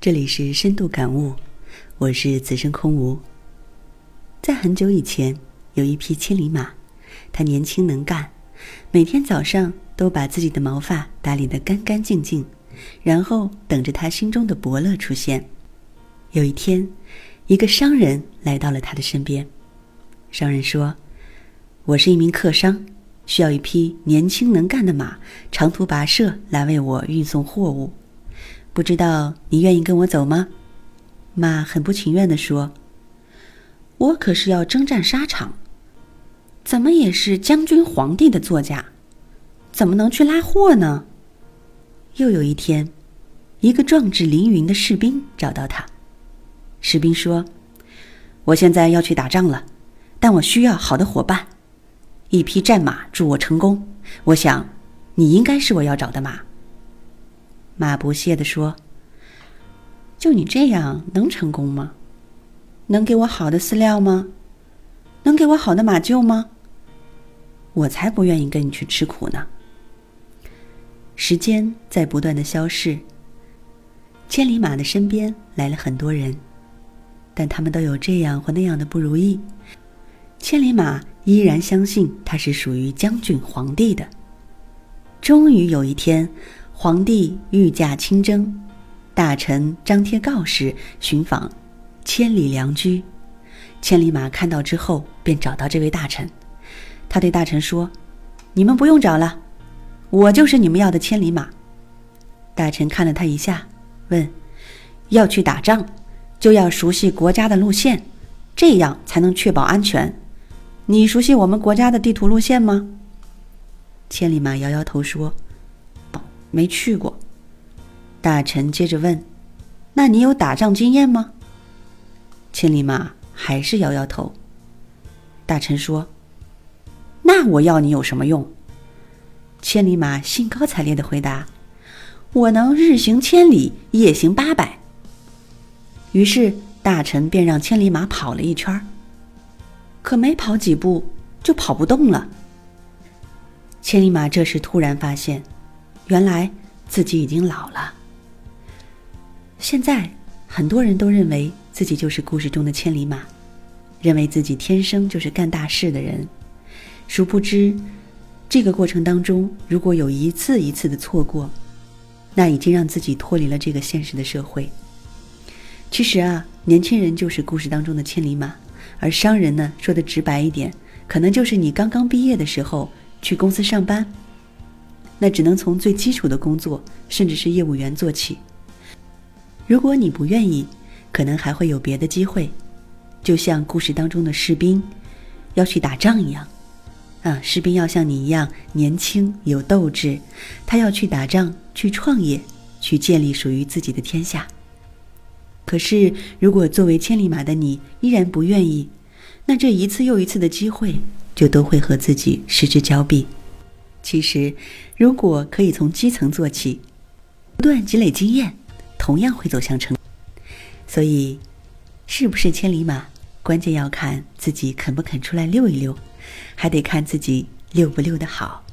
这里是深度感悟，我是此生空无。在很久以前，有一匹千里马，它年轻能干，每天早上都把自己的毛发打理得干干净净，然后等着它心中的伯乐出现。有一天，一个商人来到了他的身边。商人说：“我是一名客商，需要一匹年轻能干的马，长途跋涉来为我运送货物。”不知道你愿意跟我走吗？马很不情愿地说：“我可是要征战沙场，怎么也是将军皇帝的座驾，怎么能去拉货呢？”又有一天，一个壮志凌云的士兵找到他。士兵说：“我现在要去打仗了，但我需要好的伙伴，一匹战马助我成功。我想，你应该是我要找的马。”马不屑地说：“就你这样能成功吗？能给我好的饲料吗？能给我好的马厩吗？我才不愿意跟你去吃苦呢。”时间在不断的消逝，千里马的身边来了很多人，但他们都有这样或那样的不如意。千里马依然相信它是属于将军皇帝的。终于有一天。皇帝御驾亲征，大臣张贴告示寻访千里良驹。千里马看到之后，便找到这位大臣。他对大臣说：“你们不用找了，我就是你们要的千里马。”大臣看了他一下，问：“要去打仗，就要熟悉国家的路线，这样才能确保安全。你熟悉我们国家的地图路线吗？”千里马摇摇头说。没去过。大臣接着问：“那你有打仗经验吗？”千里马还是摇摇头。大臣说：“那我要你有什么用？”千里马兴高采烈的回答：“我能日行千里，夜行八百。”于是大臣便让千里马跑了一圈可没跑几步就跑不动了。千里马这时突然发现。原来自己已经老了。现在很多人都认为自己就是故事中的千里马，认为自己天生就是干大事的人。殊不知，这个过程当中，如果有一次一次的错过，那已经让自己脱离了这个现实的社会。其实啊，年轻人就是故事当中的千里马，而商人呢，说的直白一点，可能就是你刚刚毕业的时候去公司上班。那只能从最基础的工作，甚至是业务员做起。如果你不愿意，可能还会有别的机会，就像故事当中的士兵要去打仗一样。啊，士兵要像你一样年轻有斗志，他要去打仗、去创业、去建立属于自己的天下。可是，如果作为千里马的你依然不愿意，那这一次又一次的机会就都会和自己失之交臂。其实，如果可以从基层做起，不断积累经验，同样会走向成。所以，是不是千里马，关键要看自己肯不肯出来溜一溜，还得看自己溜不溜得好。